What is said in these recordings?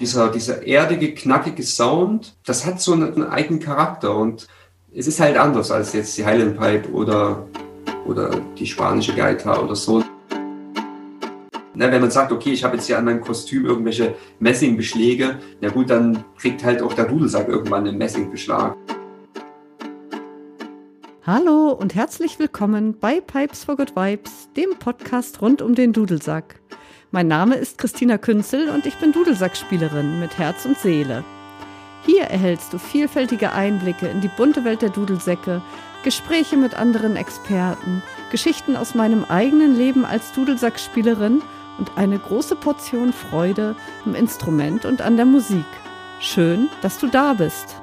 dieser, dieser erdige, knackige Sound, das hat so einen, eigenen Charakter und es ist halt anders als jetzt die Highland Pipe oder, oder die spanische Gaita oder so. Na, wenn man sagt, okay, ich habe jetzt hier an meinem Kostüm irgendwelche Messingbeschläge, na gut, dann kriegt halt auch der Dudelsack irgendwann einen Messingbeschlag. Hallo und herzlich willkommen bei Pipes for Good Vibes, dem Podcast rund um den Dudelsack. Mein Name ist Christina Künzel und ich bin Dudelsackspielerin mit Herz und Seele. Hier erhältst du vielfältige Einblicke in die bunte Welt der Dudelsäcke, Gespräche mit anderen Experten, Geschichten aus meinem eigenen Leben als Dudelsackspielerin und eine große Portion Freude im Instrument und an der Musik. Schön, dass du da bist.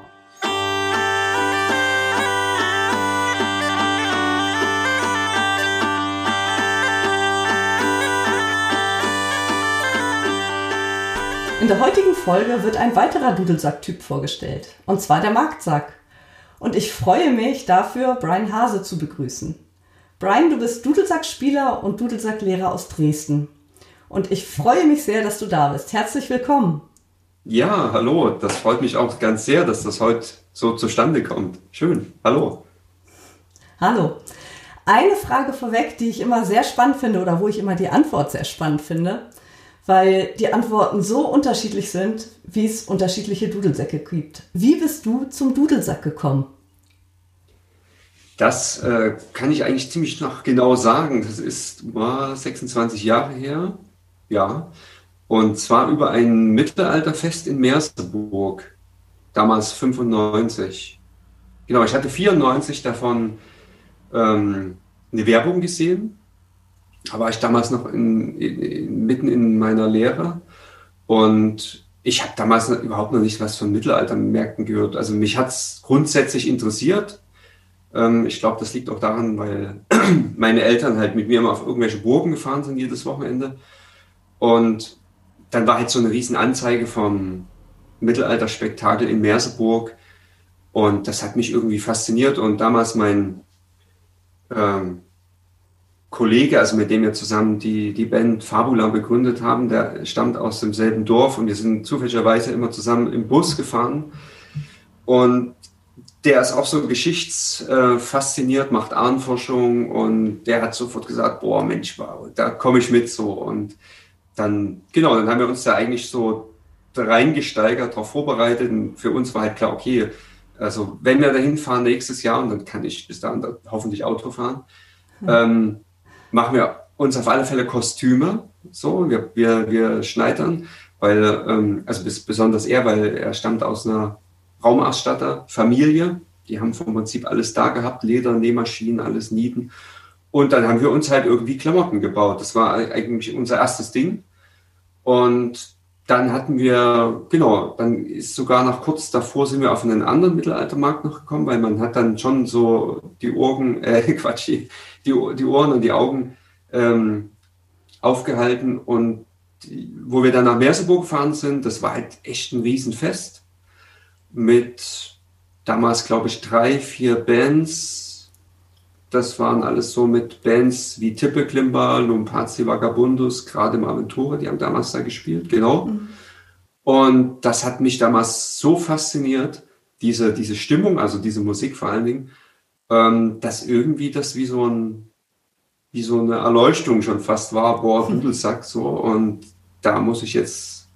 In der heutigen Folge wird ein weiterer Dudelsack-Typ vorgestellt, und zwar der Marktsack. Und ich freue mich dafür, Brian Hase zu begrüßen. Brian, du bist Dudelsackspieler und Dudelsacklehrer aus Dresden. Und ich freue mich sehr, dass du da bist. Herzlich willkommen. Ja, hallo. Das freut mich auch ganz sehr, dass das heute so zustande kommt. Schön. Hallo. Hallo. Eine Frage vorweg, die ich immer sehr spannend finde oder wo ich immer die Antwort sehr spannend finde weil die Antworten so unterschiedlich sind, wie es unterschiedliche Dudelsäcke gibt. Wie bist du zum Dudelsack gekommen? Das äh, kann ich eigentlich ziemlich noch genau sagen. Das ist uh, 26 Jahre her. Ja. Und zwar über ein Mittelalterfest in Merseburg. Damals 95. Genau, ich hatte 94 davon ähm, eine Werbung gesehen da war ich damals noch in, in, mitten in meiner Lehre und ich habe damals überhaupt noch nicht was von Mittelaltermärkten gehört. Also mich hat es grundsätzlich interessiert. Ähm, ich glaube, das liegt auch daran, weil meine Eltern halt mit mir immer auf irgendwelche Burgen gefahren sind jedes Wochenende. Und dann war halt so eine riesen Anzeige vom Mittelalterspektakel in Merseburg. Und das hat mich irgendwie fasziniert. Und damals mein ähm, Kollege, also mit dem wir zusammen die, die Band Fabula begründet haben, der stammt aus demselben Dorf und wir sind zufälligerweise immer zusammen im Bus gefahren. Und der ist auch so geschichtsfasziniert, macht Ahnenforschung und der hat sofort gesagt, boah, Mensch, wow, da komme ich mit so. Und dann, genau, dann haben wir uns da eigentlich so reingesteigert, darauf vorbereitet. Und für uns war halt klar, okay, also wenn wir dahin fahren nächstes Jahr, und dann kann ich bis dahin hoffentlich Auto fahren, hm. ähm, machen wir uns auf alle Fälle Kostüme. So, wir, wir, wir schneidern, weil, ähm, also besonders er, weil er stammt aus einer Raumausstatter-Familie. Die haben vom Prinzip alles da gehabt, Leder, Nähmaschinen, alles Nieten. Und dann haben wir uns halt irgendwie Klamotten gebaut. Das war eigentlich unser erstes Ding. Und dann hatten wir, genau, dann ist sogar noch kurz davor sind wir auf einen anderen Mittelaltermarkt noch gekommen, weil man hat dann schon so die Ohren, äh, Quatsch, die, die Ohren und die Augen ähm, aufgehalten und die, wo wir dann nach Merseburg gefahren sind, das war halt echt ein Riesenfest mit damals, glaube ich, drei, vier Bands. Das waren alles so mit Bands wie Tippe Klimber, Lumpazi Vagabundus, gerade im Aventure, die haben damals da gespielt, genau. Mhm. Und das hat mich damals so fasziniert, diese, diese Stimmung, also diese Musik vor allen Dingen, ähm, dass irgendwie das wie so ein, wie so eine Erleuchtung schon fast war, boah, Dudelsack so. Und da muss ich jetzt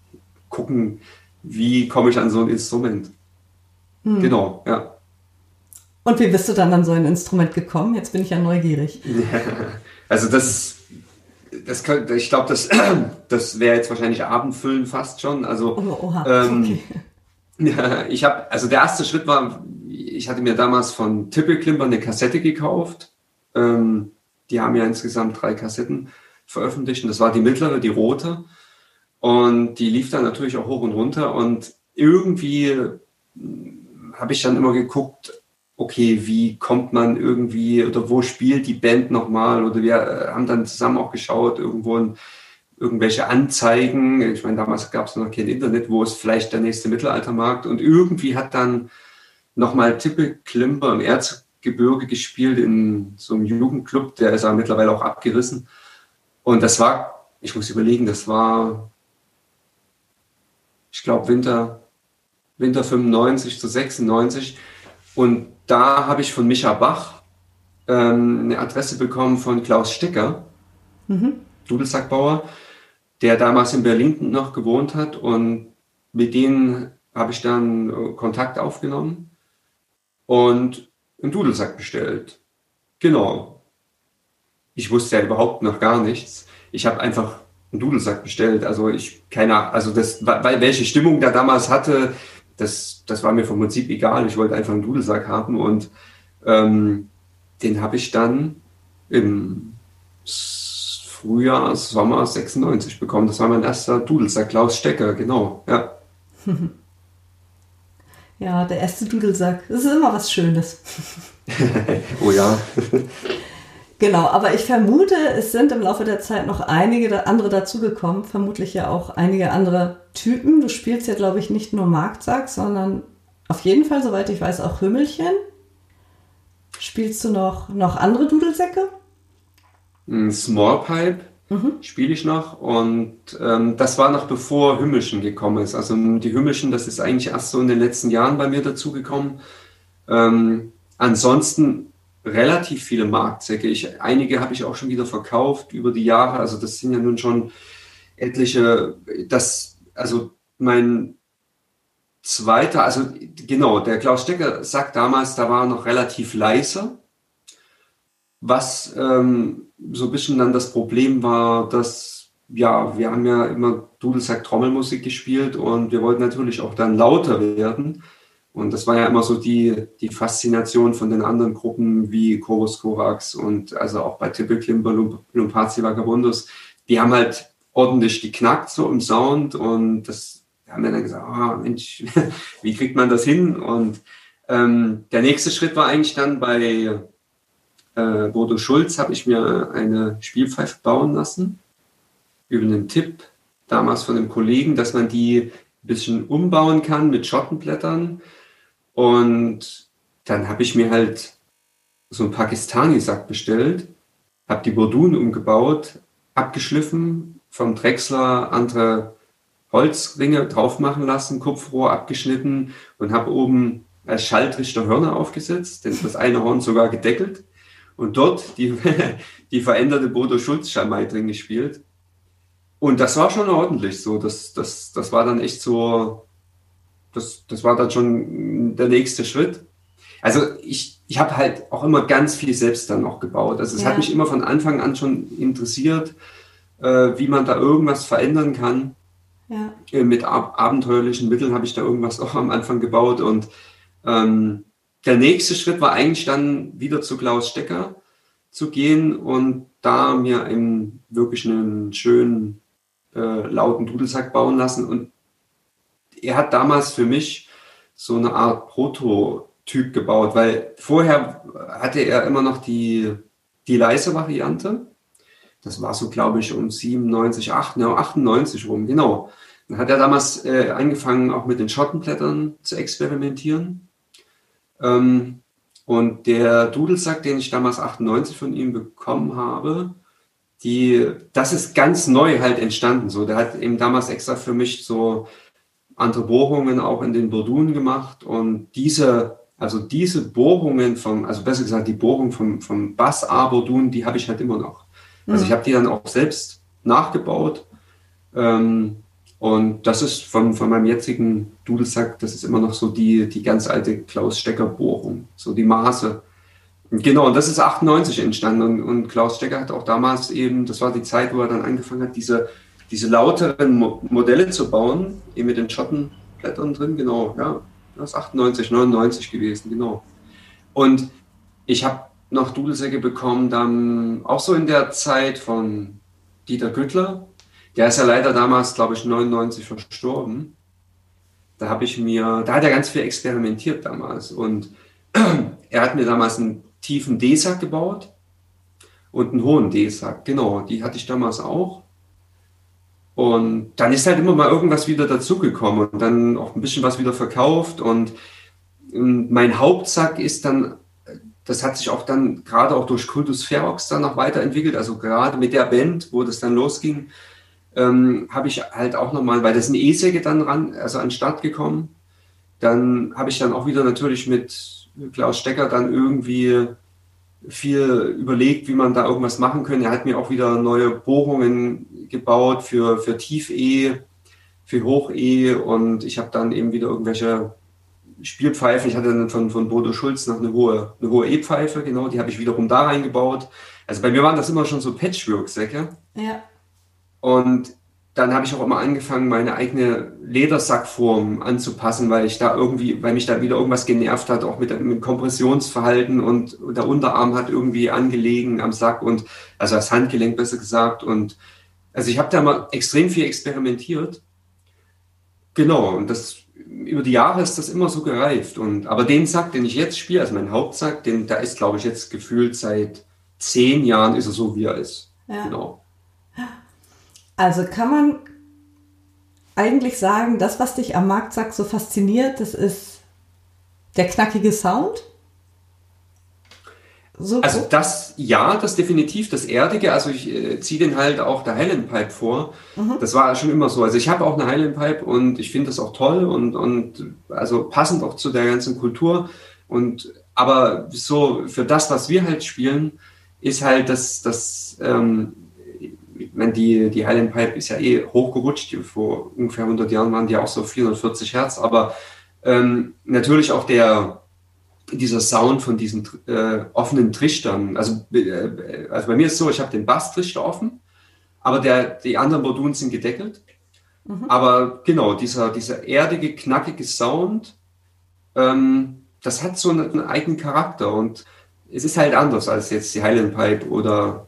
gucken, wie komme ich an so ein Instrument. Hm. Genau, ja. Und wie bist du dann an so ein Instrument gekommen? Jetzt bin ich ja neugierig. also das, das könnte, ich glaube, das, das wäre jetzt wahrscheinlich Abendfüllen fast schon. Also oh, oha, ähm, okay. ja, ich habe, also der erste Schritt war, ich hatte mir damals von Tippel Klimper eine Kassette gekauft. Ähm, die haben ja insgesamt drei Kassetten veröffentlicht und das war die mittlere, die rote. Und die lief dann natürlich auch hoch und runter und irgendwie habe ich dann immer geguckt, okay, wie kommt man irgendwie oder wo spielt die Band nochmal? Oder wir äh, haben dann zusammen auch geschaut, irgendwo in, irgendwelche Anzeigen. Ich meine, damals gab es noch kein Internet, wo ist vielleicht der nächste Mittelaltermarkt. Und irgendwie hat dann nochmal Tippe Klimper im Erzgebirge gespielt in so einem Jugendclub, der ist aber mittlerweile auch abgerissen. Und das war, ich muss überlegen, das war ich glaube Winter, Winter 95 zu 96. Und da habe ich von Micha Bach ähm, eine Adresse bekommen von Klaus Stecker, mhm. Dudelsackbauer, der damals in Berlin noch gewohnt hat. Und mit denen habe ich dann äh, Kontakt aufgenommen und einen Dudelsack bestellt. Genau. Ich wusste ja überhaupt noch gar nichts. Ich habe einfach einen Dudelsack bestellt. Also ich, keine also das, weil welche Stimmung der damals hatte, das, das war mir vom Prinzip egal. Ich wollte einfach einen Dudelsack haben und ähm, den habe ich dann im Frühjahr, Sommer 96 bekommen. Das war mein erster Dudelsack, Klaus Stecker, genau, ja. Ja, der erste Dudelsack. Das ist immer was Schönes. oh ja. Genau, aber ich vermute, es sind im Laufe der Zeit noch einige andere dazugekommen, vermutlich ja auch einige andere Typen. Du spielst ja, glaube ich, nicht nur Marktsack, sondern auf jeden Fall, soweit ich weiß, auch Hümmelchen. Spielst du noch, noch andere Dudelsäcke? Smallpipe mhm. spiele ich noch und ähm, das war noch bevor Hümmelchen gekommen ist. Also die Hümmelchen, das ist eigentlich erst so in den letzten Jahren bei mir dazugekommen. Ähm, ansonsten relativ viele Marktsäcke. Ich, einige habe ich auch schon wieder verkauft über die Jahre. Also das sind ja nun schon etliche. Das, also mein zweiter, also genau, der Klaus Stecker sagt damals, da war noch relativ leise. Was ähm, so ein bisschen dann das Problem war, dass ja, wir haben ja immer Dudelsack Trommelmusik gespielt und wir wollten natürlich auch dann lauter werden. Und das war ja immer so die, die Faszination von den anderen Gruppen wie Chorus Korax und also auch bei Tippel Klimper, Lumpazi Vagabundus. Die haben halt ordentlich geknackt so im Sound und das haben wir dann gesagt, oh, Mensch, wie kriegt man das hin? Und ähm, der nächste Schritt war eigentlich dann bei äh, Bodo Schulz, habe ich mir eine Spielpfeife bauen lassen über einen Tipp damals von einem Kollegen, dass man die ein bisschen umbauen kann mit Schottenblättern und dann habe ich mir halt so einen Pakistani-Sack bestellt, habe die Bordun umgebaut, abgeschliffen, vom Drechsler andere Holzringe drauf machen lassen, Kupfrohr abgeschnitten und habe oben als Schaltrichter Hörner aufgesetzt, denn das eine Horn sogar gedeckelt und dort die, die veränderte Bodo Schulz Schalmei drin gespielt. Und das war schon ordentlich so. Das, das, das war dann echt so, das, das war dann schon der nächste Schritt. Also ich, ich habe halt auch immer ganz viel selbst dann noch gebaut. Also es ja. hat mich immer von Anfang an schon interessiert, äh, wie man da irgendwas verändern kann. Ja. Äh, mit ab abenteuerlichen Mitteln habe ich da irgendwas auch am Anfang gebaut. Und ähm, der nächste Schritt war eigentlich dann wieder zu Klaus Stecker zu gehen und da mir einen wirklich einen schönen äh, lauten Dudelsack bauen lassen. Und er hat damals für mich so eine Art Prototyp gebaut, weil vorher hatte er immer noch die, die leise Variante. Das war so, glaube ich, um 97, 98 rum, genau. Dann hat er damals äh, angefangen, auch mit den Schottenblättern zu experimentieren. Ähm, und der Dudelsack, den ich damals 98 von ihm bekommen habe, die, das ist ganz neu halt entstanden. So, der hat eben damals extra für mich so andere Bohrungen auch in den Bordunen gemacht und diese, also diese Bohrungen vom, also besser gesagt die Bohrung vom, vom Bass A Bordun, die habe ich halt immer noch. Also mhm. ich habe die dann auch selbst nachgebaut. Ähm, und das ist von, von meinem jetzigen Dudelsack, das ist immer noch so die, die ganz alte Klaus-Stecker-Bohrung, so die Maße. Genau, und das ist 98 entstanden. Und, und, Klaus Stecker hat auch damals eben, das war die Zeit, wo er dann angefangen hat, diese, diese lauteren Mo Modelle zu bauen, eben mit den Schottenblättern drin, genau, ja, das ist 98, 99 gewesen, genau. Und ich habe noch Dudelsäcke bekommen, dann auch so in der Zeit von Dieter Güttler, der ist ja leider damals, glaube ich, 99 verstorben. Da habe ich mir, da hat er ganz viel experimentiert damals. Und er hat mir damals einen tiefen D-Sack gebaut und einen hohen D-Sack. Genau, die hatte ich damals auch. Und dann ist halt immer mal irgendwas wieder dazugekommen und dann auch ein bisschen was wieder verkauft. Und mein Hauptsack ist dann, das hat sich auch dann gerade auch durch Kultus Ferox dann noch weiterentwickelt. Also gerade mit der Band, wo das dann losging, ähm, habe ich halt auch nochmal, weil das ein E-Säge dann ran, also an den Start gekommen. Dann habe ich dann auch wieder natürlich mit Klaus Stecker dann irgendwie viel überlegt, wie man da irgendwas machen könnte. Er hat mir auch wieder neue Bohrungen gebaut für, für Tief-E, für Hoch-E und ich habe dann eben wieder irgendwelche Spielpfeifen. Ich hatte dann von, von Bodo Schulz noch eine hohe, eine hohe E-Pfeife, genau, die habe ich wiederum da reingebaut. Also bei mir waren das immer schon so Patchwork-Säcke. Ja. Und dann habe ich auch immer angefangen, meine eigene Ledersackform anzupassen, weil ich da irgendwie, weil mich da wieder irgendwas genervt hat, auch mit, mit Kompressionsverhalten und der Unterarm hat irgendwie angelegen am Sack und also das Handgelenk besser gesagt. Und also ich habe da mal extrem viel experimentiert. Genau, und das über die Jahre ist das immer so gereift. Und aber den Sack, den ich jetzt spiele, also mein Hauptsack, den, der ist, glaube ich, jetzt gefühlt seit zehn Jahren ist er so, wie er ist. Ja. Genau. Also kann man eigentlich sagen, das, was dich am Marktsack so fasziniert, das ist der knackige Sound? So also das, ja, das definitiv, das Erdige. Also ich äh, ziehe den halt auch der Highland Pipe vor. Mhm. Das war schon immer so. Also ich habe auch eine Highland Pipe und ich finde das auch toll und, und also passend auch zu der ganzen Kultur. Und aber so für das, was wir halt spielen, ist halt das, das ähm, ich meine, die, die Highland Pipe ist ja eh hochgerutscht. Vor ungefähr 100 Jahren waren die auch so 440 Hertz. Aber ähm, natürlich auch der, dieser Sound von diesen äh, offenen Trichtern. Also, äh, also bei mir ist es so, ich habe den Basstrichter offen, aber der, die anderen Modulen sind gedeckelt. Mhm. Aber genau, dieser, dieser erdige, knackige Sound, ähm, das hat so einen, einen eigenen Charakter und es ist halt anders als jetzt die Highland Pipe oder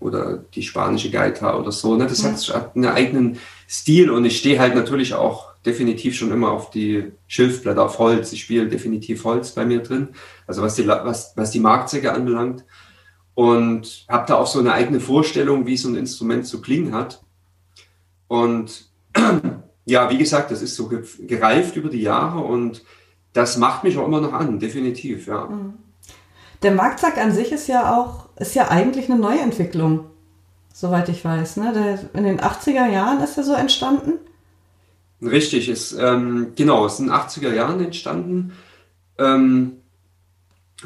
oder die spanische Gaita oder so. Ne? Das ja. hat einen eigenen Stil und ich stehe halt natürlich auch definitiv schon immer auf die Schilfblätter, auf Holz. Ich spiele definitiv Holz bei mir drin, also was die, was, was die Marktzecke anbelangt. Und habe da auch so eine eigene Vorstellung, wie so ein Instrument zu klingen hat. Und ja, wie gesagt, das ist so gereift über die Jahre und das macht mich auch immer noch an, definitiv, ja. Mhm. Der Marktsack an sich ist ja auch, ist ja eigentlich eine Neuentwicklung, soweit ich weiß. Ne? Der, in den 80er Jahren ist er so entstanden. Richtig, ist, ähm, genau, es ist in den 80er Jahren entstanden. Ähm,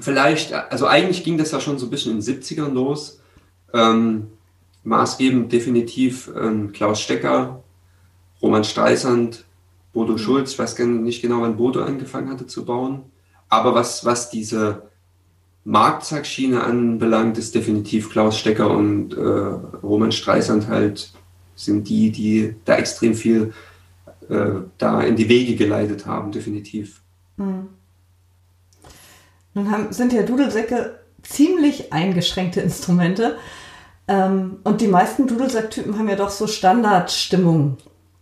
vielleicht, also eigentlich ging das ja schon so ein bisschen in den 70ern los. Ähm, maßgebend definitiv ähm, Klaus Stecker, Roman Streisand, Bodo mhm. Schulz, ich weiß nicht genau, wann Bodo angefangen hatte zu bauen. Aber was, was diese Marktsackschiene anbelangt, ist definitiv Klaus Stecker und äh, Roman Streisand halt sind die, die da extrem viel äh, da in die Wege geleitet haben, definitiv. Hm. Nun haben, sind ja Dudelsäcke ziemlich eingeschränkte Instrumente. Ähm, und die meisten Dudelsacktypen haben ja doch so Standardstimmungen.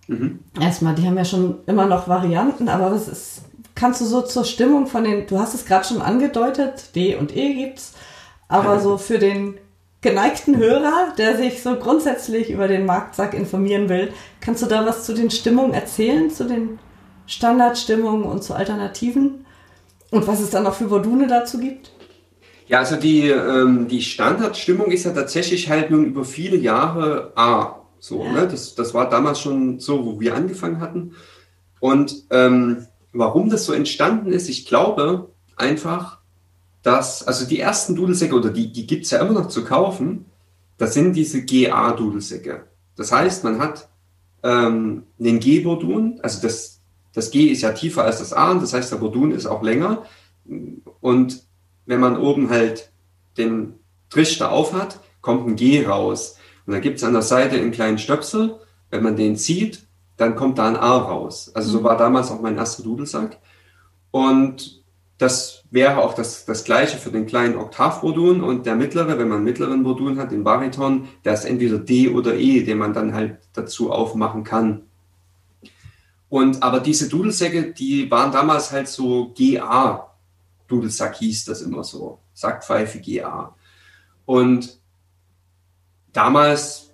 Mhm. Erstmal, die haben ja schon immer noch Varianten, aber was ist, kannst du so zur Stimmung von den, du hast es gerade schon angedeutet, D und E gibt's, aber so für den geneigten Hörer, der sich so grundsätzlich über den Marktsack informieren will, kannst du da was zu den Stimmungen erzählen, zu den Standardstimmungen und zu Alternativen? Und was es dann noch für Module dazu gibt? Ja, also die, ähm, die Standardstimmung ist ja tatsächlich halt nun über viele Jahre A. So, ja. ne? das, das war damals schon so, wo wir angefangen hatten. Und ähm, warum das so entstanden ist, ich glaube einfach, dass, also die ersten Dudelsäcke, oder die, die gibt es ja immer noch zu kaufen, das sind diese GA-Dudelsäcke. Das heißt, man hat ähm, einen G-Bordun, also das, das G ist ja tiefer als das A, und das heißt, der Bordun ist auch länger. Und wenn man oben halt den Trichter auf hat, kommt ein G raus. Und dann gibt es an der Seite einen kleinen Stöpsel. Wenn man den zieht, dann kommt da ein A raus. Also so mhm. war damals auch mein erster Dudelsack. Und das wäre auch das, das gleiche für den kleinen Oktavmodul und der mittlere, wenn man einen mittleren Modul hat, den Bariton, der ist entweder D oder E, den man dann halt dazu aufmachen kann. Und aber diese Dudelsäcke, die waren damals halt so GA. Dudelsack hieß das immer so. Sackpfeife GA. Und damals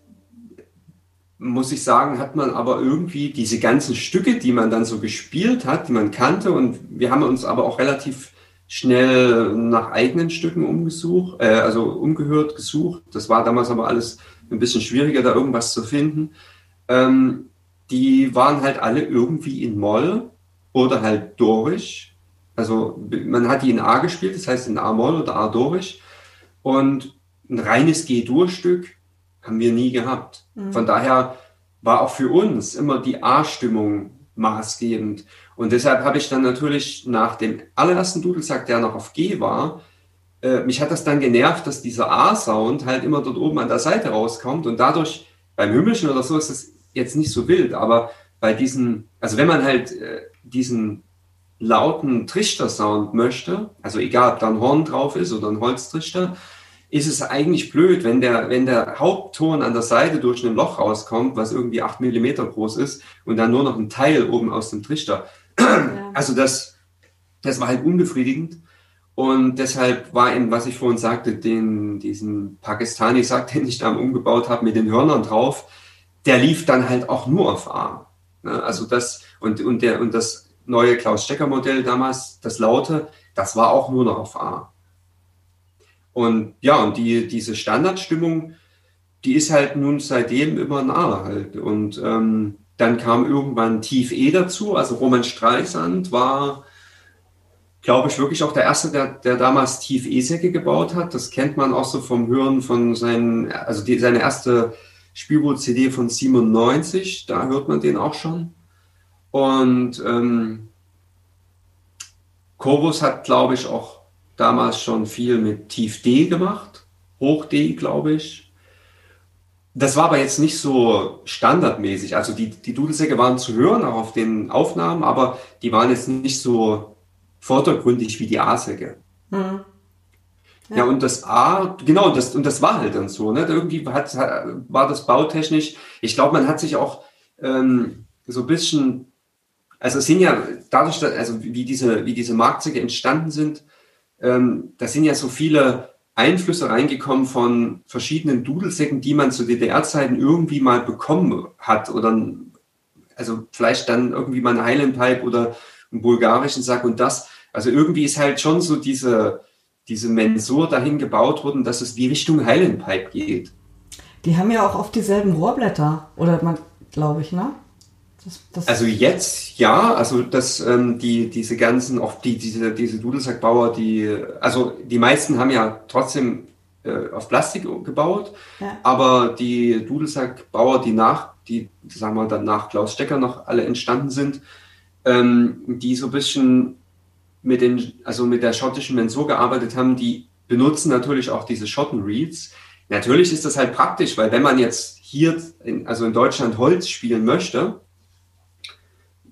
muss ich sagen, hat man aber irgendwie diese ganzen Stücke, die man dann so gespielt hat, die man kannte und wir haben uns aber auch relativ schnell nach eigenen Stücken umgesucht, äh, also umgehört, gesucht. Das war damals aber alles ein bisschen schwieriger, da irgendwas zu finden. ähm, die waren halt alle irgendwie in Moll oder halt Dorisch. Also man hat die in A gespielt, das heißt in A-Moll oder A-Dorisch. Und ein reines G-Dur-Stück haben wir nie gehabt. Mhm. Von daher war auch für uns immer die A-Stimmung maßgebend. Und deshalb habe ich dann natürlich nach dem allerersten Dudelsack, der noch auf G war, äh, mich hat das dann genervt, dass dieser A-Sound halt immer dort oben an der Seite rauskommt und dadurch beim Hümmelchen oder so ist es jetzt nicht so wild, aber bei diesen, also wenn man halt äh, diesen lauten Trichter-Sound möchte, also egal, ob da ein Horn drauf ist oder ein Holztrichter, ist es eigentlich blöd, wenn der, wenn der Hauptton an der Seite durch ein Loch rauskommt, was irgendwie acht Millimeter groß ist und dann nur noch ein Teil oben aus dem Trichter. Ja. Also das, das war halt unbefriedigend. Und deshalb war eben, was ich vorhin sagte, den, diesen Pakistani-Sack, den ich da umgebaut habe mit den Hörnern drauf, der lief dann halt auch nur auf A. Ne? Also das, und, und, der, und das neue Klaus-Stecker-Modell damals, das Laute, das war auch nur noch auf A. Und ja, und die, diese Standardstimmung, die ist halt nun seitdem immer nah halt. Und ähm, dann kam irgendwann Tief E dazu. Also Roman Streisand war, glaube ich, wirklich auch der Erste, der, der damals Tief E-Säcke gebaut hat. Das kennt man auch so vom Hören von seinen, also die, seine erste Spielboot-CD von 97, da hört man den auch schon. Und ähm, Corvus hat, glaube ich, auch damals schon viel mit Tief D gemacht, Hoch D, glaube ich. Das war aber jetzt nicht so standardmäßig. Also die, die Dudelsäcke waren zu hören, auch auf den Aufnahmen, aber die waren jetzt nicht so vordergründig wie die A-Säcke. Mhm. Ja. ja. und das A, genau, das, und das war halt dann so. Ne? Irgendwie hat, war das bautechnisch, ich glaube, man hat sich auch ähm, so ein bisschen, also es sind ja dadurch, also wie diese, wie diese Marktzeuge entstanden sind, ähm, da sind ja so viele Einflüsse reingekommen von verschiedenen Dudelsäcken, die man zu DDR-Zeiten irgendwie mal bekommen hat oder also vielleicht dann irgendwie mal ein Highland Pipe oder einen bulgarischen Sack und das. Also irgendwie ist halt schon so diese, diese Mensur dahin gebaut worden, dass es die Richtung Highland Pipe geht. Die haben ja auch oft dieselben Rohrblätter, oder man, glaube ich, ne? Das, das also jetzt ja, also dass ähm, die diese ganzen, auch die diese diese Dudelsackbauer, die also die meisten haben ja trotzdem äh, auf Plastik gebaut, ja. aber die Dudelsackbauer, die nach die sagen wir dann nach Klaus Stecker noch alle entstanden sind, ähm, die so ein bisschen mit den also mit der schottischen Mensur gearbeitet haben, die benutzen natürlich auch diese Schottenreeds. Natürlich ist das halt praktisch, weil wenn man jetzt hier in, also in Deutschland Holz spielen möchte,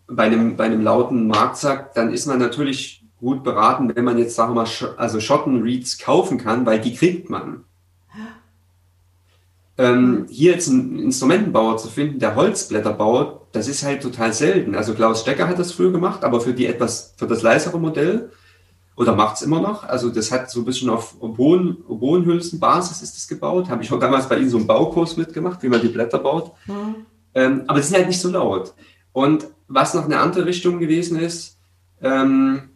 bei einem, bei einem lauten Marktsack, dann ist man natürlich gut beraten, wenn man jetzt, sagen wir mal, also Schottenreeds kaufen kann, weil die kriegt man. Ähm, hier jetzt einen Instrumentenbauer zu finden, der Holzblätter baut, das ist halt total selten. Also Klaus Stecker hat das früher gemacht, aber für die etwas, für das leisere Modell, oder macht es immer noch. Also das hat so ein bisschen auf Oboenhülsenbasis ist das gebaut. Habe ich auch damals bei Ihnen so einen Baukurs mitgemacht, wie man die Blätter baut. Mhm. Ähm, aber die sind halt nicht so laut. Und was noch eine andere Richtung gewesen ist, ähm,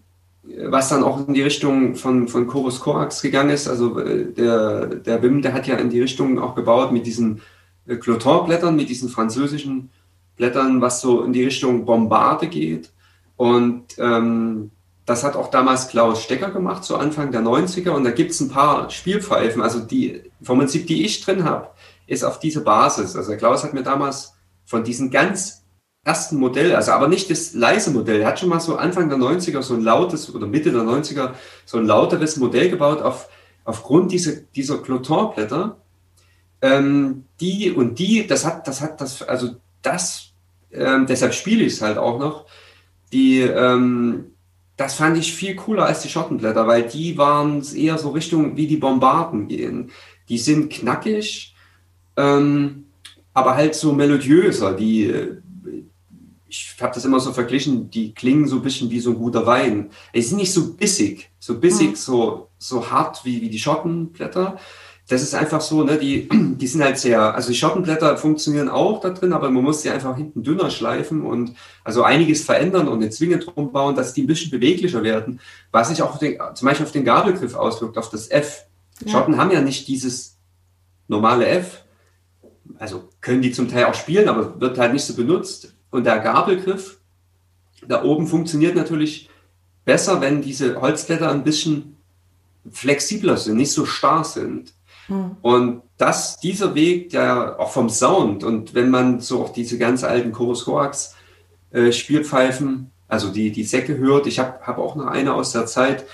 was dann auch in die Richtung von, von Chorus Corax gegangen ist, also äh, der, der Wim, der hat ja in die Richtung auch gebaut mit diesen äh, Cloton-Blättern, mit diesen französischen Blättern, was so in die Richtung Bombarde geht. Und ähm, das hat auch damals Klaus Stecker gemacht, so Anfang der 90er. Und da gibt es ein paar Spielpfeifen, also die vom Prinzip, die ich drin habe, ist auf diese Basis. Also Klaus hat mir damals von diesen ganz ersten Modell, also aber nicht das leise Modell. Er hat schon mal so Anfang der 90er so ein lautes oder Mitte der 90er so ein lauteres Modell gebaut auf, aufgrund dieser, dieser Cloton-Blätter. Ähm, die und die, das hat, das hat, das, also das, ähm, deshalb spiele ich es halt auch noch. Die, ähm, das fand ich viel cooler als die Schottenblätter, weil die waren eher so Richtung wie die Bombarden gehen. Die sind knackig, ähm, aber halt so melodiöser. Die, ich habe das immer so verglichen, die klingen so ein bisschen wie so ein guter Wein. Die sind nicht so bissig, so bissig, mhm. so, so hart wie, wie die Schottenblätter. Das ist einfach so, ne, die, die sind halt sehr, also die Schottenblätter funktionieren auch da drin, aber man muss sie einfach hinten dünner schleifen und also einiges verändern und eine Zwinge drum bauen, dass die ein bisschen beweglicher werden, was sich auch den, zum Beispiel auf den Gabelgriff auswirkt, auf das F. Ja. Schotten haben ja nicht dieses normale F, also können die zum Teil auch spielen, aber wird halt nicht so benutzt. Und der Gabelgriff da oben funktioniert natürlich besser, wenn diese Holzblätter ein bisschen flexibler sind, nicht so starr sind. Mhm. Und das, dieser Weg, der auch vom Sound und wenn man so auch diese ganz alten Chorus Coax äh, Spielpfeifen, also die, die Säcke hört, ich habe hab auch noch eine aus der Zeit,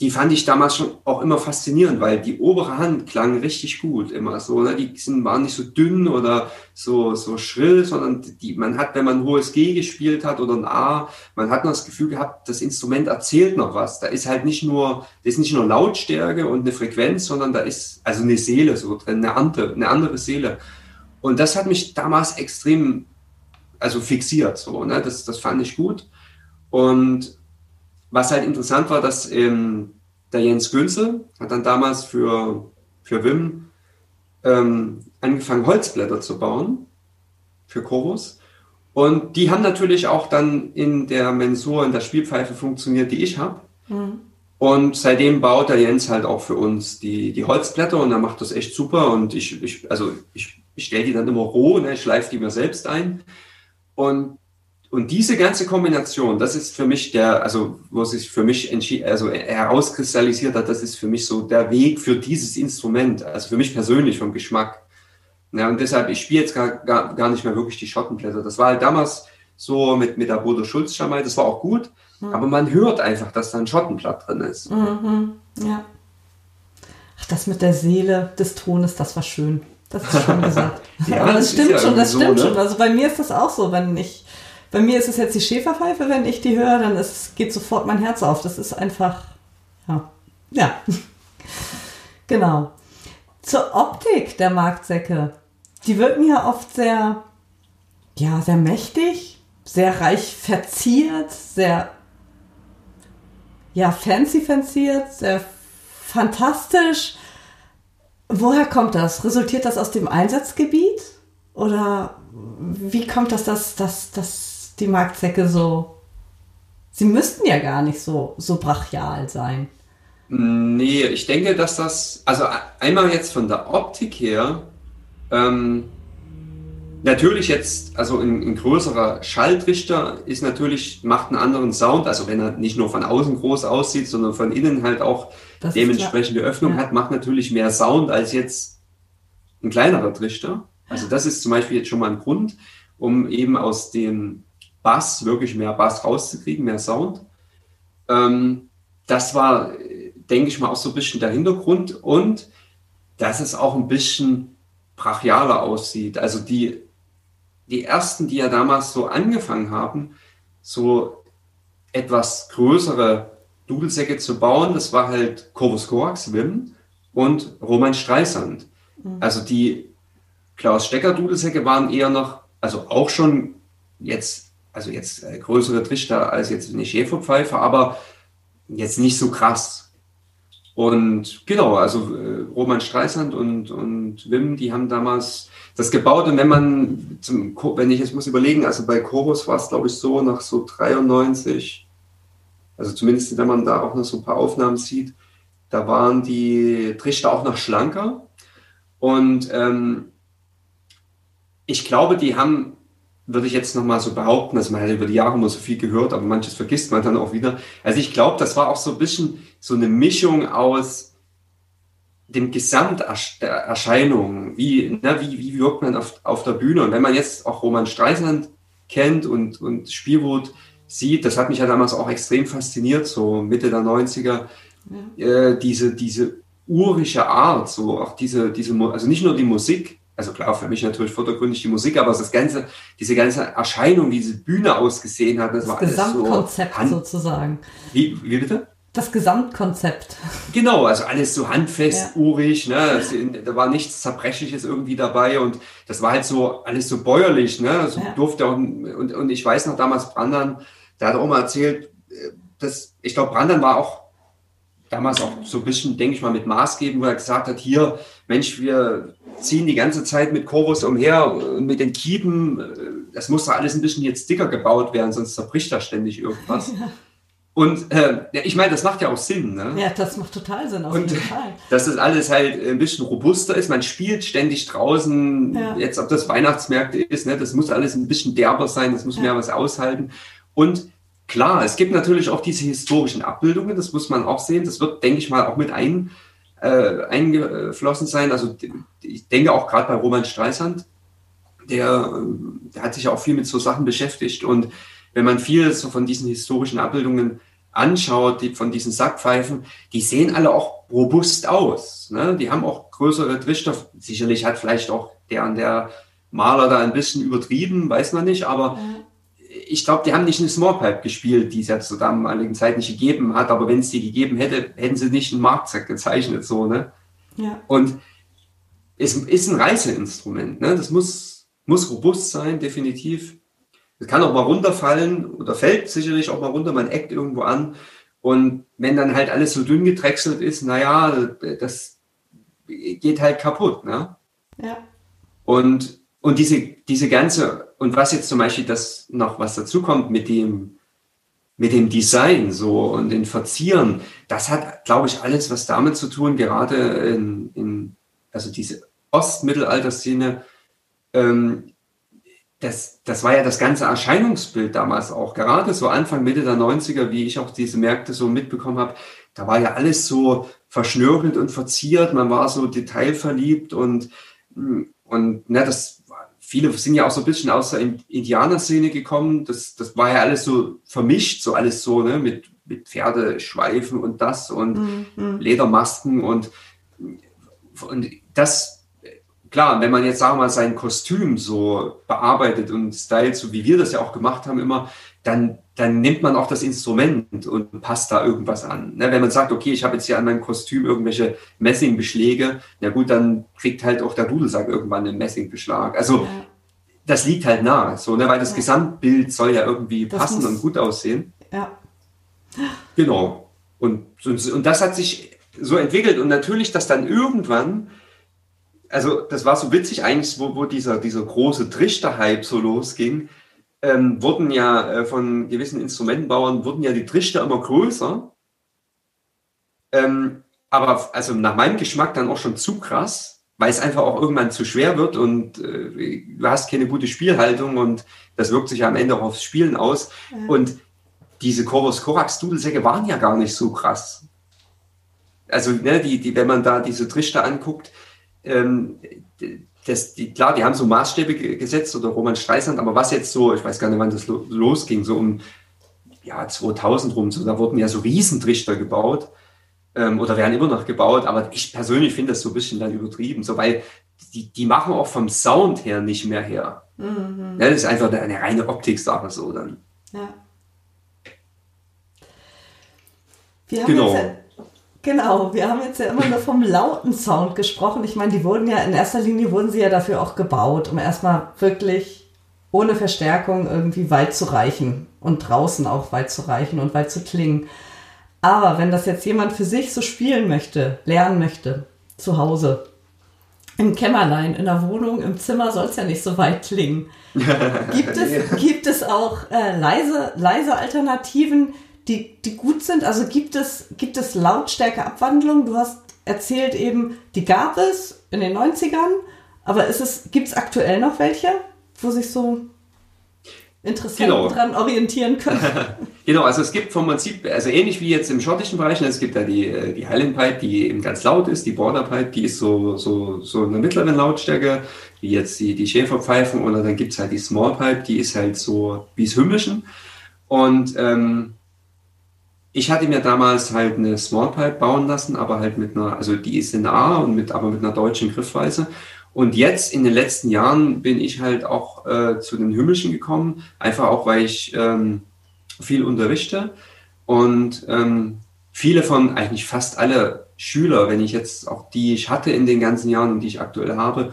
die fand ich damals schon auch immer faszinierend, weil die obere Hand klang richtig gut immer so. Ne? Die sind, waren nicht so dünn oder so, so schrill, sondern die, man hat, wenn man ein hohes G gespielt hat oder ein A, man hat noch das Gefühl gehabt, das Instrument erzählt noch was. Da ist halt nicht nur, da ist nicht nur Lautstärke und eine Frequenz, sondern da ist also eine Seele so drin, eine andere, eine andere Seele. Und das hat mich damals extrem, also fixiert so. Ne? Das, das fand ich gut. Und was halt interessant war, dass ähm, der Jens Günzel hat dann damals für, für Wim ähm, angefangen, Holzblätter zu bauen für Chorus. Und die haben natürlich auch dann in der Mensur, in der Spielpfeife funktioniert, die ich habe. Mhm. Und seitdem baut der Jens halt auch für uns die, die Holzblätter und er macht das echt super. Und ich, ich also ich, ich stelle die dann immer roh, ne? ich schleife die mir selbst ein. Und und diese ganze Kombination, das ist für mich der, also wo sich für mich also herauskristallisiert hat, das ist für mich so der Weg für dieses Instrument, also für mich persönlich vom Geschmack. Ja, und deshalb, ich spiele jetzt gar, gar, gar nicht mehr wirklich die Schottenblätter. Das war halt damals so mit, mit der Bruder Schulz Schamai, das war auch gut, mhm. aber man hört einfach, dass da ein Schottenblatt drin ist. Mhm, ja. Ach, das mit der Seele des Tones, das war schön. Das ist schon gesagt. ja, aber das, das stimmt ja schon, das stimmt so, ne? schon. Also bei mir ist das auch so, wenn ich bei mir ist es jetzt die Schäferpfeife, wenn ich die höre, dann ist, geht sofort mein Herz auf. Das ist einfach, ja, ja. genau. Zur Optik der Marktsäcke. Die wirken ja oft sehr, ja, sehr mächtig, sehr reich verziert, sehr, ja, fancy verziert, sehr fantastisch. Woher kommt das? Resultiert das aus dem Einsatzgebiet? Oder wie kommt das, dass, dass, dass die Marktsäcke so. Sie müssten ja gar nicht so, so brachial sein. Nee, ich denke, dass das, also einmal jetzt von der Optik her, ähm, natürlich jetzt, also ein, ein, größerer Schalltrichter ist natürlich, macht einen anderen Sound, also wenn er nicht nur von außen groß aussieht, sondern von innen halt auch das dementsprechende Öffnung ja. hat, macht natürlich mehr Sound als jetzt ein kleinerer Trichter. Also das ist zum Beispiel jetzt schon mal ein Grund, um eben aus dem Bass, wirklich mehr Bass rauszukriegen, mehr Sound. Ähm, das war, denke ich mal, auch so ein bisschen der Hintergrund und dass es auch ein bisschen brachialer aussieht. Also die, die ersten, die ja damals so angefangen haben, so etwas größere Dudelsäcke zu bauen, das war halt Corvus Coax, Wim und Roman Streisand. Mhm. Also die Klaus Stecker Dudelsäcke waren eher noch, also auch schon jetzt also jetzt äh, größere Trichter als jetzt eine Schäferpfeife, aber jetzt nicht so krass. Und genau, also äh, Roman Streisand und, und Wim, die haben damals das gebaut. Und wenn man, zum, wenn ich jetzt muss überlegen, also bei Chorus war es, glaube ich, so nach so 93, also zumindest wenn man da auch noch so ein paar Aufnahmen sieht, da waren die Trichter auch noch schlanker. Und ähm, ich glaube, die haben würde ich jetzt nochmal so behaupten, also man hat über die Jahre immer so viel gehört, aber manches vergisst man dann auch wieder. Also ich glaube, das war auch so ein bisschen so eine Mischung aus dem Gesamterscheinung, wie, ne, wie, wie wirkt man auf, auf der Bühne. Und wenn man jetzt auch Roman Streisand kennt und, und Spielwut sieht, das hat mich ja damals auch extrem fasziniert, so Mitte der 90er, ja. äh, diese, diese urische Art, so auch diese, diese, also nicht nur die Musik, also klar, für mich natürlich vordergründig die Musik, aber das ganze, diese ganze Erscheinung, wie diese Bühne ausgesehen hat, das, das war alles so. Gesamtkonzept sozusagen. Wie, wie bitte? Das Gesamtkonzept. Genau, also alles so handfest, ja. urig, ne? da war nichts Zerbrechliches irgendwie dabei und das war halt so alles so bäuerlich, ne? Also ja. durfte auch, und, und ich weiß noch damals Brandern, der hat auch mal erzählt, äh, dass, ich glaube, Brandern war auch damals auch so ein bisschen, denke ich mal, mit Maß geben, wo er gesagt hat, hier, Mensch, wir ziehen die ganze Zeit mit Chorus umher, mit den Kiepen, das muss doch alles ein bisschen jetzt dicker gebaut werden, sonst zerbricht da ständig irgendwas. Und äh, ich meine, das macht ja auch Sinn. Ne? Ja, das macht total Sinn, auf und, jeden Fall. Dass das alles halt ein bisschen robuster ist. Man spielt ständig draußen, ja. jetzt ob das Weihnachtsmärkte ist, ne? das muss alles ein bisschen derber sein, das muss ja. mehr was aushalten. Und klar, es gibt natürlich auch diese historischen Abbildungen, das muss man auch sehen. Das wird, denke ich mal, auch mit ein, äh, eingeflossen sein. Also ich denke auch gerade bei Roman Streisand, der, der hat sich auch viel mit so Sachen beschäftigt und wenn man viel so von diesen historischen Abbildungen anschaut, die, von diesen Sackpfeifen, die sehen alle auch robust aus. Ne? Die haben auch größere Trichter. Sicherlich hat vielleicht auch der an der Maler da ein bisschen übertrieben, weiß man nicht, aber ich glaube, die haben nicht eine Smallpipe gespielt, die es ja zur damaligen Zeit nicht gegeben hat, aber wenn es die gegeben hätte, hätten sie nicht einen Marktsack gezeichnet, so, ne? Ja. Und es ist ein Reiseinstrument, ne? Das muss, muss robust sein, definitiv. Es kann auch mal runterfallen oder fällt sicherlich auch mal runter, man eckt irgendwo an. Und wenn dann halt alles so dünn gedrechselt ist, naja, das geht halt kaputt. Ne? Ja. Und, und diese, diese ganze, und was jetzt zum Beispiel das noch was dazu kommt mit dem, mit dem Design so und den Verzieren, das hat, glaube ich, alles was damit zu tun, gerade in, in also diese Ostmittelalter-Szene, ähm, das, das war ja das ganze Erscheinungsbild damals auch. Gerade so Anfang, Mitte der 90er, wie ich auch diese Märkte so mitbekommen habe, da war ja alles so verschnörkelt und verziert. Man war so detailverliebt und, und ne, das viele sind ja auch so ein bisschen aus der Indianerszene gekommen. Das, das war ja alles so vermischt, so alles so, ne, mit, mit Pferdeschweifen und das und mhm. Ledermasken und, und das klar, wenn man jetzt, sagen wir mal, sein Kostüm so bearbeitet und stylt, so wie wir das ja auch gemacht haben immer, dann, dann nimmt man auch das Instrument und passt da irgendwas an. Ne, wenn man sagt, okay, ich habe jetzt hier an meinem Kostüm irgendwelche Messingbeschläge, na gut, dann kriegt halt auch der Dudelsack irgendwann einen Messingbeschlag. Also ja. das liegt halt nahe, so, ne, weil das ja. Gesamtbild soll ja irgendwie das passen und gut aussehen. Ja. Genau. Und, und, und das hat sich so entwickelt und natürlich, dass dann irgendwann also das war so witzig eigentlich, wo, wo dieser, dieser große Trichter-Hype so losging, ähm, wurden ja äh, von gewissen Instrumentenbauern, wurden ja die Trichter immer größer. Ähm, aber also nach meinem Geschmack dann auch schon zu krass, weil es einfach auch irgendwann zu schwer wird und äh, du hast keine gute Spielhaltung und das wirkt sich ja am Ende auch aufs Spielen aus. Ja. Und diese Chorus Korax Dudelsäcke waren ja gar nicht so krass. Also, ne, die, die, wenn man da diese Trichter anguckt, ähm, das, die, klar, die haben so Maßstäbe gesetzt oder Roman Streisand, aber was jetzt so, ich weiß gar nicht, wann das lo losging, so um ja, 2000 rum, so, da wurden ja so Riesentrichter gebaut ähm, oder werden immer noch gebaut, aber ich persönlich finde das so ein bisschen dann übertrieben, so, weil die, die machen auch vom Sound her nicht mehr her. Mhm. Ja, das ist einfach eine reine Optik-Sache so dann. Ja. Wir genau. Jetzt, Genau, wir haben jetzt ja immer nur vom lauten Sound gesprochen. Ich meine, die wurden ja in erster Linie wurden sie ja dafür auch gebaut, um erstmal wirklich ohne Verstärkung irgendwie weit zu reichen und draußen auch weit zu reichen und weit zu klingen. Aber wenn das jetzt jemand für sich so spielen möchte, lernen möchte, zu Hause, im Kämmerlein, in der Wohnung, im Zimmer soll es ja nicht so weit klingen. gibt, es, gibt es auch äh, leise, leise Alternativen, die, die gut sind? Also gibt es, gibt es Lautstärkeabwandlungen? Du hast erzählt eben, die gab es in den 90ern, aber gibt es aktuell noch welche, wo sich so Interessenten genau. dran orientieren können? genau, also es gibt vom Prinzip, also ähnlich wie jetzt im schottischen Bereich, ne, es gibt da die, äh, die Highland Pipe, die eben ganz laut ist, die Border Pipe, die ist so, so, so eine mittlere Lautstärke, wie jetzt die, die Schäferpfeifen, oder dann gibt es halt die Small Pipe, die ist halt so wie es Himmlischen. Und ähm, ich hatte mir damals halt eine Smallpipe bauen lassen, aber halt mit einer, also die ist in A und mit, aber mit einer deutschen Griffweise. Und jetzt in den letzten Jahren bin ich halt auch äh, zu den Hümmelchen gekommen, einfach auch, weil ich ähm, viel unterrichte und ähm, viele von, eigentlich fast alle Schüler, wenn ich jetzt auch die ich hatte in den ganzen Jahren und die ich aktuell habe,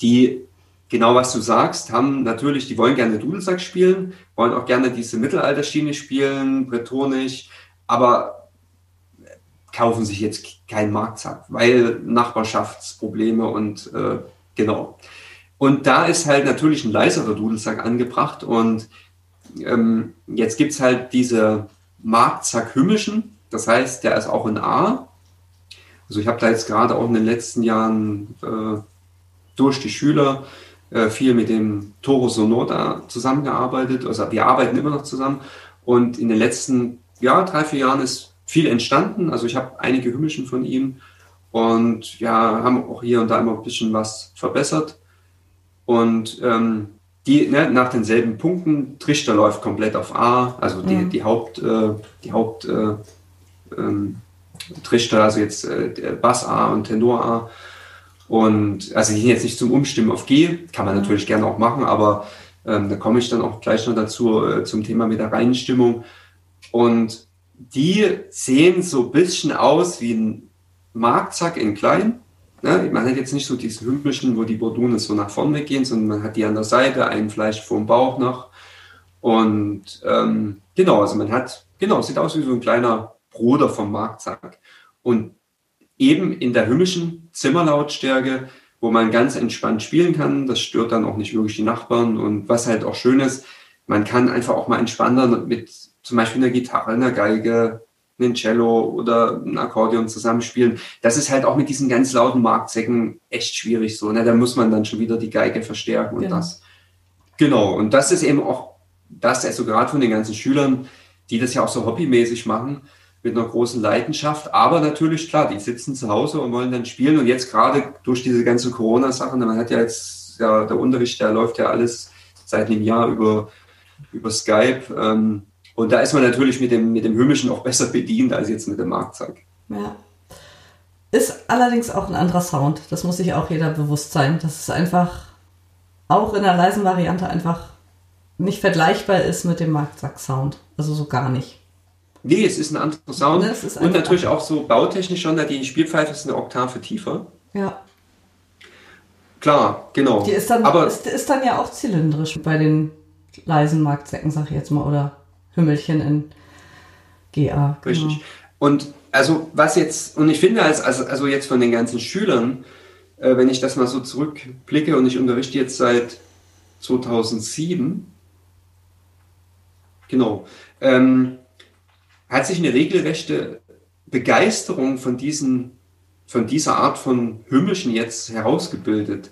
die genau was du sagst, haben natürlich, die wollen gerne Dudelsack spielen, wollen auch gerne diese Mittelalterschiene spielen, bretonisch, aber kaufen sich jetzt keinen Marktsack, weil Nachbarschaftsprobleme und äh, genau. Und da ist halt natürlich ein leiserer Dudelsack angebracht und ähm, jetzt gibt es halt diese, Marktzack Hümmischen. Das heißt, der ist auch in A. Also ich habe da jetzt gerade auch in den letzten Jahren äh, durch die Schüler äh, viel mit dem Toro Sonota zusammengearbeitet. Also wir arbeiten immer noch zusammen. Und in den letzten ja, drei, vier Jahren ist viel entstanden. Also ich habe einige Hümmischen von ihm und ja, haben auch hier und da immer ein bisschen was verbessert. Und ähm, die ne, nach denselben Punkten, Trichter läuft komplett auf A, also die, mhm. die Haupt, äh, die Haupt äh, ähm, Trichter, also jetzt äh, Bass A und Tenor A. Und also die sind jetzt nicht zum Umstimmen auf G, kann man mhm. natürlich gerne auch machen, aber ähm, da komme ich dann auch gleich noch dazu äh, zum Thema mit der Reinstimmung. Und die sehen so ein bisschen aus wie ein Marktzack in klein. Ne? Man hat jetzt nicht so diese hübschen, wo die Bordune so nach vorne gehen, sondern man hat die an der Seite, ein Fleisch vor Bauch noch. Und ähm, genau, also man hat, genau, sieht aus wie so ein kleiner Bruder vom Marktzack. Und eben in der himmlischen Zimmerlautstärke, wo man ganz entspannt spielen kann. Das stört dann auch nicht wirklich die Nachbarn. Und was halt auch schön ist, man kann einfach auch mal entspannter mit zum Beispiel einer Gitarre, einer Geige, ein Cello oder ein Akkordeon zusammenspielen. Das ist halt auch mit diesen ganz lauten Marktsäcken echt schwierig so. Ne? Da muss man dann schon wieder die Geige verstärken und genau. das. Genau. Und das ist eben auch das, also gerade von den ganzen Schülern, die das ja auch so hobbymäßig machen, mit einer großen Leidenschaft. Aber natürlich, klar, die sitzen zu Hause und wollen dann spielen. Und jetzt gerade durch diese ganze Corona-Sachen, man hat ja jetzt, ja, der Unterricht, der läuft ja alles seit einem Jahr über, über Skype. Ähm, und da ist man natürlich mit dem, mit dem Hymischen auch besser bedient als jetzt mit dem Marktzeug. Ja. Ist allerdings auch ein anderer Sound. Das muss sich auch jeder bewusst sein. Dass es einfach auch in der leisen Variante einfach nicht vergleichbar ist mit dem Marktsack-Sound. Also so gar nicht. Nee, es ist ein anderer Sound. Und natürlich auch so bautechnisch schon, da die Spielpfeife ist eine Oktave tiefer. Ja. Klar, genau. Die ist dann, Aber ist, ist dann ja auch zylindrisch bei den leisen Marktsäcken, sag ich jetzt mal, oder Hümmelchen in GA. Genau. Richtig. Und also was jetzt, und ich finde, als, also, also jetzt von den ganzen Schülern, äh, wenn ich das mal so zurückblicke und ich unterrichte jetzt seit 2007, genau, ähm, hat sich eine regelrechte Begeisterung von diesen, von dieser Art von Hymnischen jetzt herausgebildet.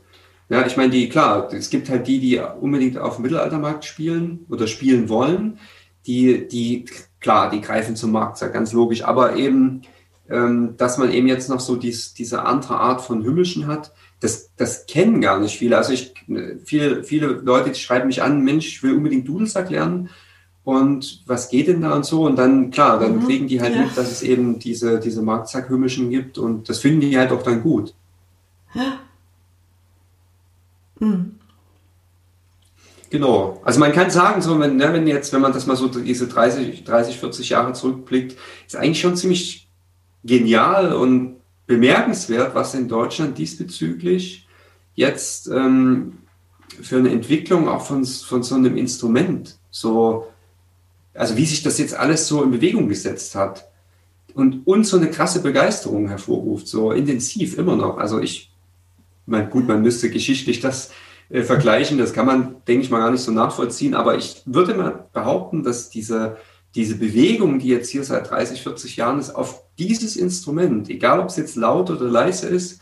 Ja, ich meine, die, klar, es gibt halt die, die unbedingt auf dem Mittelaltermarkt spielen oder spielen wollen die, die, klar, die greifen zum Markt, ja ganz logisch, aber eben, ähm, dass man eben jetzt noch so dies, diese andere Art von Hymnischen hat, das, das kennen gar nicht viele. Also ich, viele, viele Leute die schreiben mich an, Mensch, ich will unbedingt Dudelsack lernen und was geht denn da und so und dann, klar, dann mhm, kriegen die halt ja. mit, dass es eben diese, diese Marktsack-Hymnischen gibt und das finden die halt auch dann gut. Ja. Mhm. Genau. Also man kann sagen, so, wenn, ne, wenn jetzt, wenn man das mal so diese 30, 30, 40 Jahre zurückblickt, ist eigentlich schon ziemlich genial und bemerkenswert, was in Deutschland diesbezüglich jetzt ähm, für eine Entwicklung auch von, von so einem Instrument, so, also wie sich das jetzt alles so in Bewegung gesetzt hat und uns so eine krasse Begeisterung hervorruft, so intensiv immer noch. Also ich, mein, gut, man müsste geschichtlich das äh, vergleichen. Das kann man, denke ich mal, gar nicht so nachvollziehen. Aber ich würde mal behaupten, dass diese, diese Bewegung, die jetzt hier seit 30, 40 Jahren ist, auf dieses Instrument, egal ob es jetzt laut oder leise ist,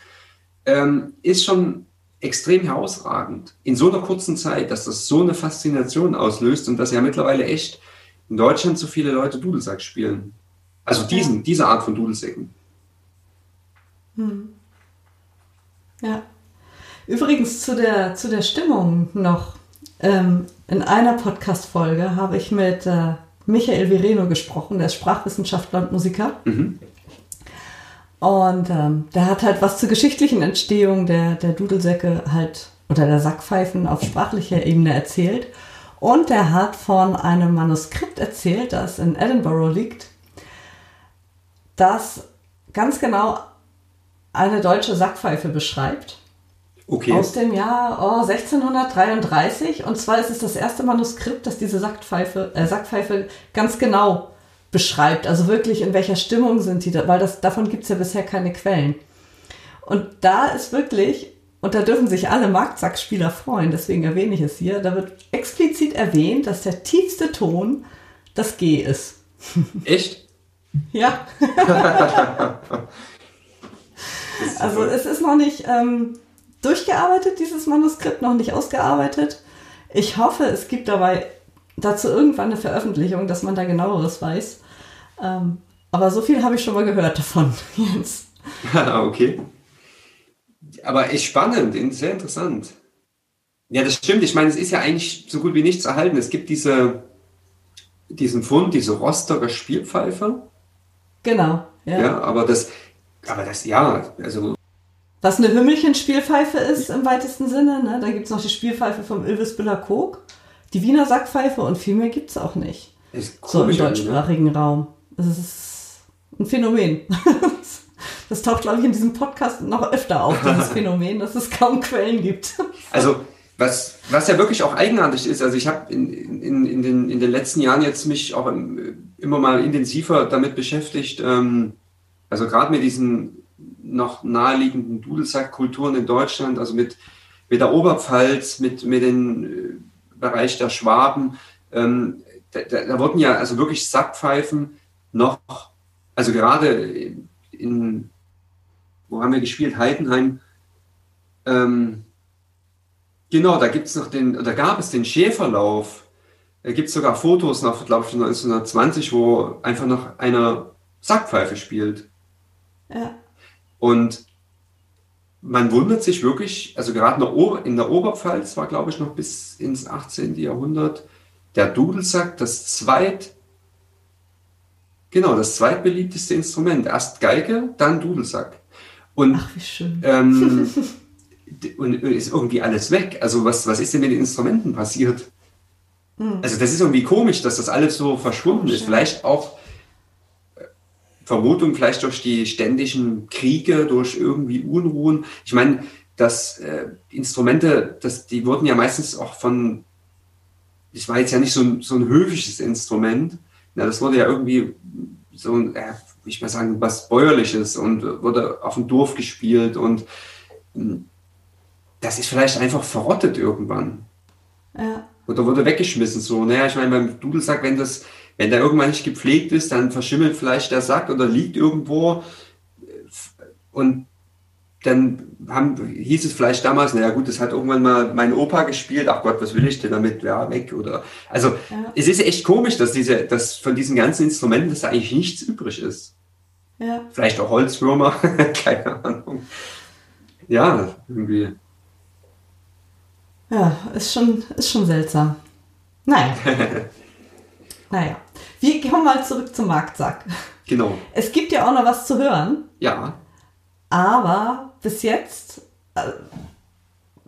ähm, ist schon extrem herausragend. In so einer kurzen Zeit, dass das so eine Faszination auslöst und dass ja mittlerweile echt in Deutschland so viele Leute Dudelsack spielen. Also diesen, diese Art von Dudelsäcken. Hm. Ja. Übrigens zu der, zu der Stimmung noch. Ähm, in einer Podcast-Folge habe ich mit äh, Michael Vireno gesprochen, der ist Sprachwissenschaftler und Musiker. Mhm. Und ähm, der hat halt was zur geschichtlichen Entstehung der, der Dudelsäcke halt oder der Sackpfeifen auf sprachlicher Ebene erzählt. Und er hat von einem Manuskript erzählt, das in Edinburgh liegt, das ganz genau eine deutsche Sackpfeife beschreibt. Okay. Aus dem Jahr oh, 1633. Und zwar ist es das erste Manuskript, das diese Sackpfeife, äh, Sackpfeife ganz genau beschreibt. Also wirklich, in welcher Stimmung sind die, da, weil das, davon gibt es ja bisher keine Quellen. Und da ist wirklich, und da dürfen sich alle Marktsackspieler freuen, deswegen erwähne ich es hier, da wird explizit erwähnt, dass der tiefste Ton das G ist. Echt? Ja. also es ist noch nicht ähm, durchgearbeitet, dieses Manuskript, noch nicht ausgearbeitet. Ich hoffe, es gibt dabei dazu irgendwann eine Veröffentlichung, dass man da genaueres weiß. Ähm, aber so viel habe ich schon mal gehört davon, Jens. okay. Aber echt spannend, sehr interessant. Ja, das stimmt. Ich meine, es ist ja eigentlich so gut wie nichts erhalten. Es gibt diese, diesen Fund, diese Rostocker Spielpfeife. Genau, ja. Ja, aber das, aber das, ja, also. Was eine Hümmelchen-Spielpfeife ist im weitesten Sinne, ne? Da gibt es noch die Spielpfeife vom Ilves Büller Kog, die Wiener Sackpfeife und viel mehr gibt es auch nicht. so im ne? deutschsprachigen ne? Raum. Das ist ein Phänomen. Das taucht, glaube ich, in diesem Podcast noch öfter auf, dieses Phänomen, dass es kaum Quellen gibt. Also was, was ja wirklich auch eigenartig ist, also ich habe in, in, in, den, in den letzten Jahren jetzt mich auch immer mal intensiver damit beschäftigt, ähm, also gerade mit diesen noch naheliegenden Dudelsackkulturen in Deutschland, also mit, mit der Oberpfalz, mit, mit dem äh, Bereich der Schwaben, ähm, da, da, wurden ja also wirklich Sackpfeifen noch, also gerade in, wo haben wir gespielt, Heidenheim, ähm, Genau, da gibt es noch den, da gab es den Schäferlauf. Da gibt es sogar Fotos noch, glaube ich, von 1920, wo einfach noch einer Sackpfeife spielt. Ja. Und man wundert sich wirklich, also gerade in der Oberpfalz war, glaube ich, noch bis ins 18. Jahrhundert der Dudelsack das zweit, genau, das zweitbeliebteste Instrument. Erst Geige, dann Dudelsack. Und, Ach, wie schön. Ähm, und ist irgendwie alles weg. Also was, was ist denn mit den Instrumenten passiert? Mhm. Also das ist irgendwie komisch, dass das alles so verschwunden ist. Vielleicht auch äh, Vermutung, vielleicht durch die ständigen Kriege, durch irgendwie Unruhen. Ich meine, dass äh, Instrumente, das, die wurden ja meistens auch von, das war jetzt ja nicht so ein, so ein höfisches Instrument, ja, das wurde ja irgendwie so ein, äh, ich mal sagen, was Bäuerliches und wurde auf dem Dorf gespielt und hm, das ist vielleicht einfach verrottet irgendwann. Ja. Oder wurde weggeschmissen so. Naja, ich meine, beim Dudelsack, wenn das, wenn der irgendwann nicht gepflegt ist, dann verschimmelt vielleicht der Sack oder liegt irgendwo. Und dann haben, hieß es vielleicht damals, naja gut, das hat irgendwann mal mein Opa gespielt, ach Gott, was will ich denn damit? Ja, weg. Oder also ja. es ist echt komisch, dass diese, dass von diesen ganzen Instrumenten dass da eigentlich nichts übrig ist. Ja. Vielleicht auch Holzwürmer, keine Ahnung. Ja, irgendwie. Ja, ist schon, ist schon seltsam. Naja. naja. Wir kommen mal zurück zum Marktsack. Genau. Es gibt ja auch noch was zu hören. Ja. Aber bis jetzt äh,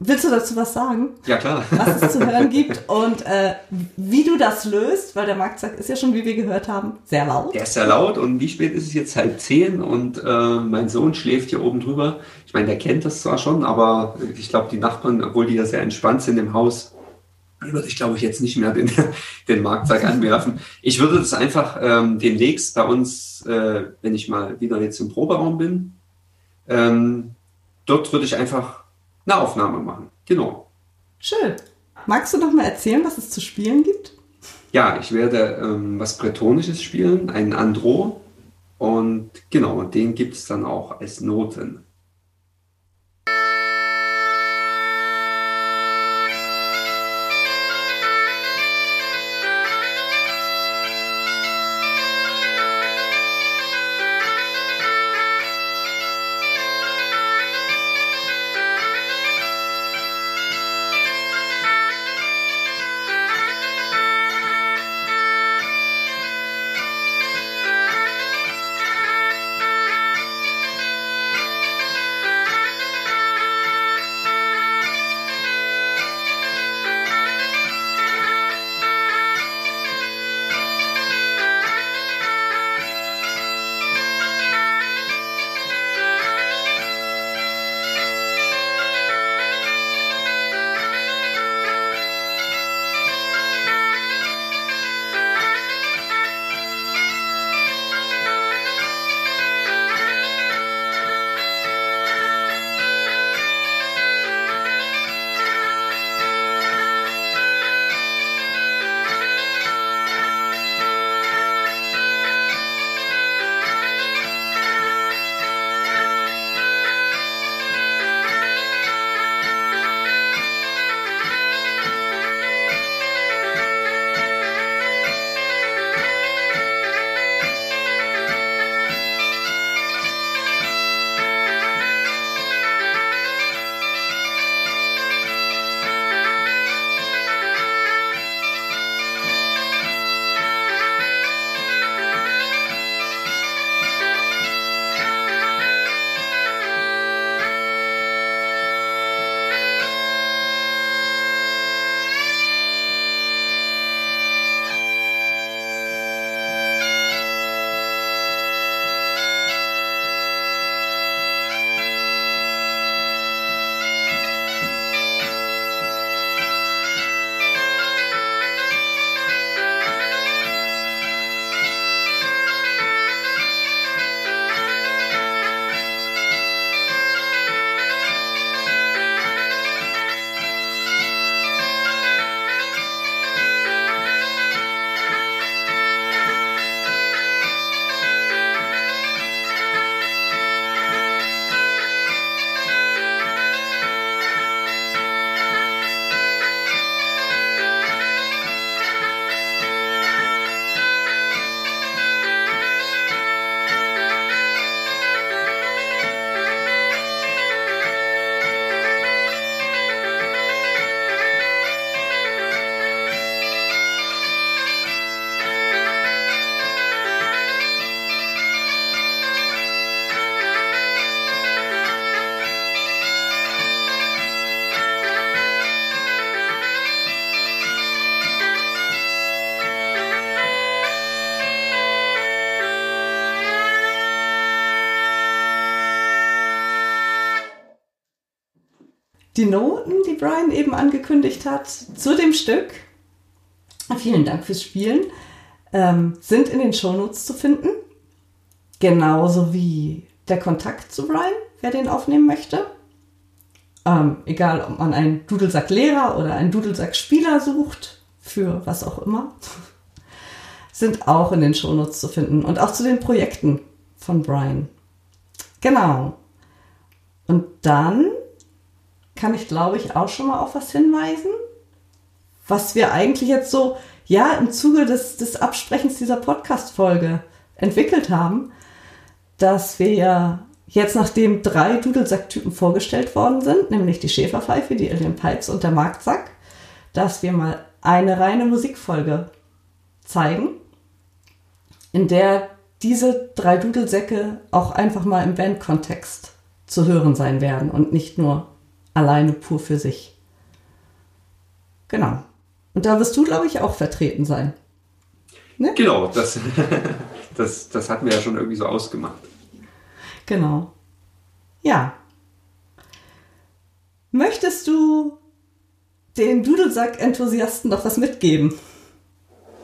Willst du dazu was sagen? Ja, klar. Was es zu hören gibt und äh, wie du das löst, weil der Marktsack ist ja schon, wie wir gehört haben, sehr laut. Der ist sehr laut und wie spät ist es jetzt? Halb zehn und äh, mein Sohn schläft hier oben drüber. Ich meine, der kennt das zwar schon, aber ich glaube, die Nachbarn, obwohl die ja sehr entspannt sind im Haus, würde ich glaube ich jetzt nicht mehr den, den Marktsack anwerfen. Ich würde das einfach ähm, demnächst bei uns, äh, wenn ich mal wieder jetzt im Proberaum bin, ähm, dort würde ich einfach eine Aufnahme machen. Genau. Schön. Magst du noch mal erzählen, was es zu spielen gibt? Ja, ich werde ähm, was Bretonisches spielen, einen Andro. Und genau, den gibt es dann auch als Noten. Die Noten, die Brian eben angekündigt hat, zu dem Stück, vielen Dank fürs Spielen, ähm, sind in den Shownotes zu finden. Genauso wie der Kontakt zu Brian, wer den aufnehmen möchte. Ähm, egal, ob man einen Dudelsack-Lehrer oder einen Dudelsack-Spieler sucht, für was auch immer, sind auch in den Shownotes zu finden und auch zu den Projekten von Brian. Genau. Und dann kann ich, glaube ich, auch schon mal auf was hinweisen, was wir eigentlich jetzt so, ja, im Zuge des, des Absprechens dieser Podcast-Folge entwickelt haben, dass wir ja Jetzt, nachdem drei Dudelsacktypen vorgestellt worden sind, nämlich die Schäferpfeife, die Alien Pipes und der Marktsack, dass wir mal eine reine Musikfolge zeigen, in der diese drei Dudelsäcke auch einfach mal im Bandkontext zu hören sein werden und nicht nur alleine pur für sich. Genau. Und da wirst du, glaube ich, auch vertreten sein. Ne? Genau, das, das, das hatten wir ja schon irgendwie so ausgemacht. Genau. Ja. Möchtest du den Dudelsack-Enthusiasten noch was mitgeben?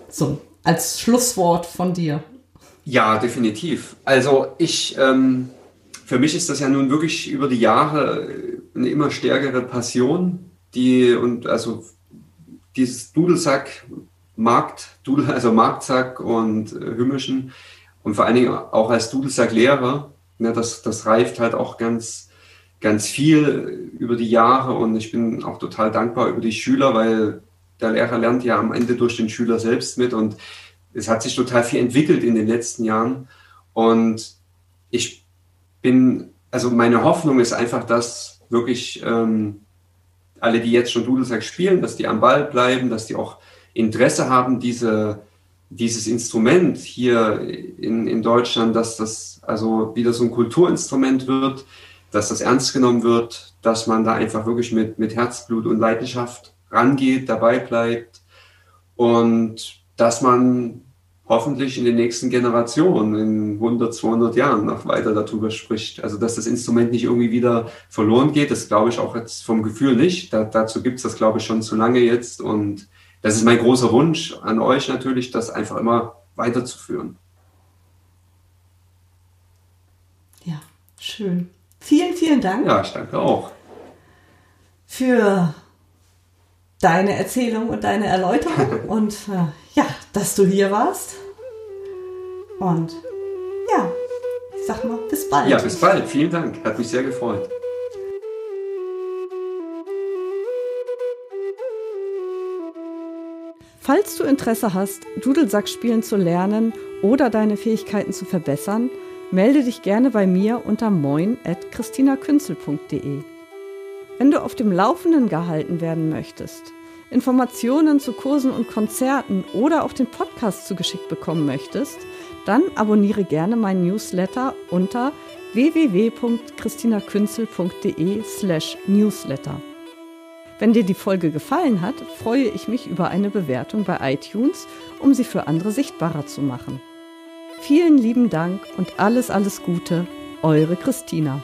So, als Schlusswort von dir. Ja, definitiv. Also ich, ähm, für mich ist das ja nun wirklich über die Jahre eine immer stärkere Passion, die und also dieses Dudelsack Markt, Dudel, also Marktsack und äh, Hymnischen und vor allen Dingen auch als Dudelsack-Lehrer Ne, das, das reift halt auch ganz, ganz viel über die Jahre und ich bin auch total dankbar über die Schüler, weil der Lehrer lernt ja am Ende durch den Schüler selbst mit und es hat sich total viel entwickelt in den letzten Jahren und ich bin, also meine Hoffnung ist einfach, dass wirklich ähm, alle, die jetzt schon Dudelsack spielen, dass die am Ball bleiben, dass die auch Interesse haben, diese dieses Instrument hier in, in Deutschland, dass das also wieder so ein Kulturinstrument wird, dass das ernst genommen wird, dass man da einfach wirklich mit, mit Herzblut und Leidenschaft rangeht, dabei bleibt und dass man hoffentlich in den nächsten Generationen, in 100, 200 Jahren noch weiter darüber spricht. Also dass das Instrument nicht irgendwie wieder verloren geht, das glaube ich auch jetzt vom Gefühl nicht. Da, dazu gibt es das, glaube ich, schon zu lange jetzt und das ist mein großer Wunsch an euch natürlich, das einfach immer weiterzuführen. Ja, schön. Vielen, vielen Dank. Ja, ich danke auch. Für deine Erzählung und deine Erläuterung und äh, ja, dass du hier warst. Und ja, ich sag mal, bis bald. Ja, bis bald. Vielen Dank. Hat mich sehr gefreut. Falls du Interesse hast, Dudelsack spielen zu lernen oder deine Fähigkeiten zu verbessern, melde dich gerne bei mir unter moin.christinakünzel.de. Wenn du auf dem Laufenden gehalten werden möchtest, Informationen zu Kursen und Konzerten oder auch den Podcast zugeschickt bekommen möchtest, dann abonniere gerne meinen Newsletter unter www.christinakünzel.de slash newsletter. Wenn dir die Folge gefallen hat, freue ich mich über eine Bewertung bei iTunes, um sie für andere sichtbarer zu machen. Vielen lieben Dank und alles, alles Gute, eure Christina.